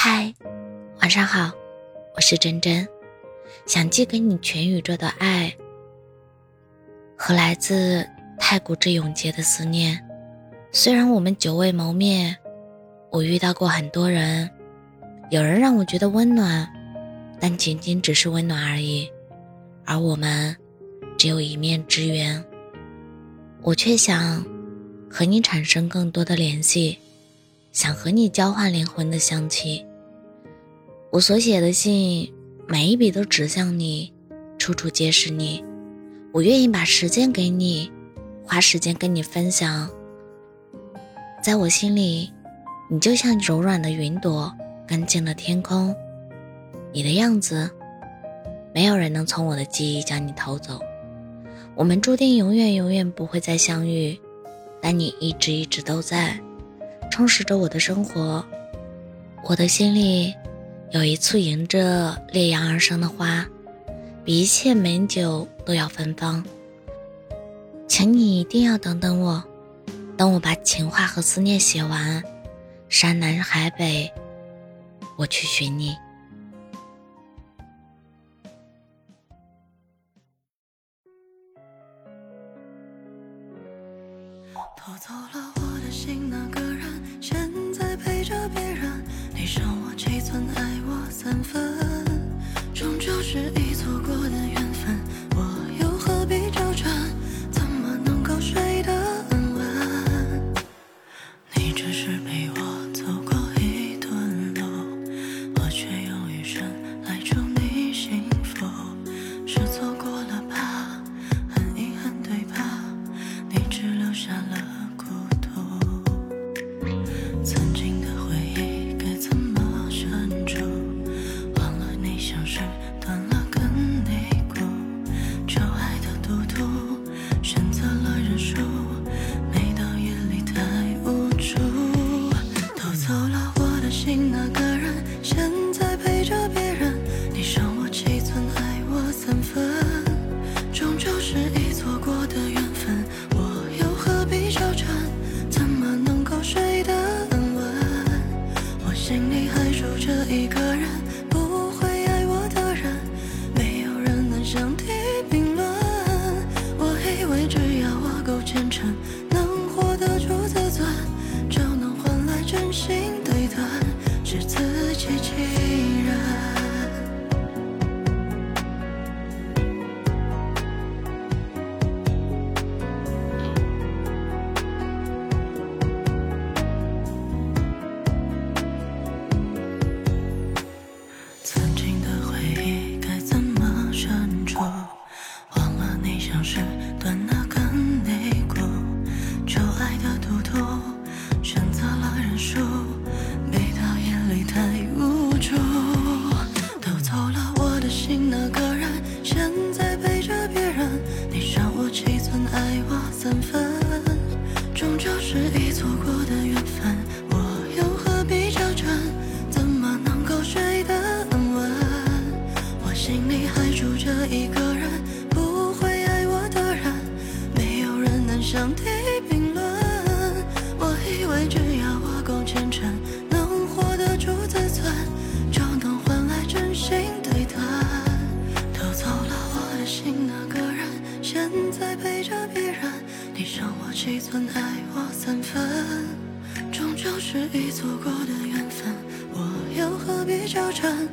嗨，晚上好，我是真真，想寄给你全宇宙的爱和来自太古之永劫的思念。虽然我们久未谋面，我遇到过很多人，有人让我觉得温暖，但仅仅只是温暖而已，而我们只有一面之缘。我却想和你产生更多的联系。想和你交换灵魂的香气。我所写的信，每一笔都指向你，处处皆是你。我愿意把时间给你，花时间跟你分享。在我心里，你就像柔软的云朵，干净的天空。你的样子，没有人能从我的记忆将你偷走。我们注定永远永远不会再相遇，但你一直一直都在。充实着我的生活，我的心里有一簇迎着烈阳而生的花，比一切美酒都要芬芳。请你一定要等等我，等我把情话和思念写完，山南海北，我去寻你。偷走了我的心，那个人现在着别人。你伤我七寸，爱我三分，终究是一错过的缘分。我又何必纠缠？怎么能够睡得安稳？你只是陪心那个人现在陪着别人你伤我七寸爱我三分。终究是一错过的缘分。我又何必较真怎么能够睡得安稳我心里还住着一个人不会爱我的人。没有人能相提并爱着别人。你伤我七寸，爱我三分，终究是已错过的缘分，我又何必纠缠？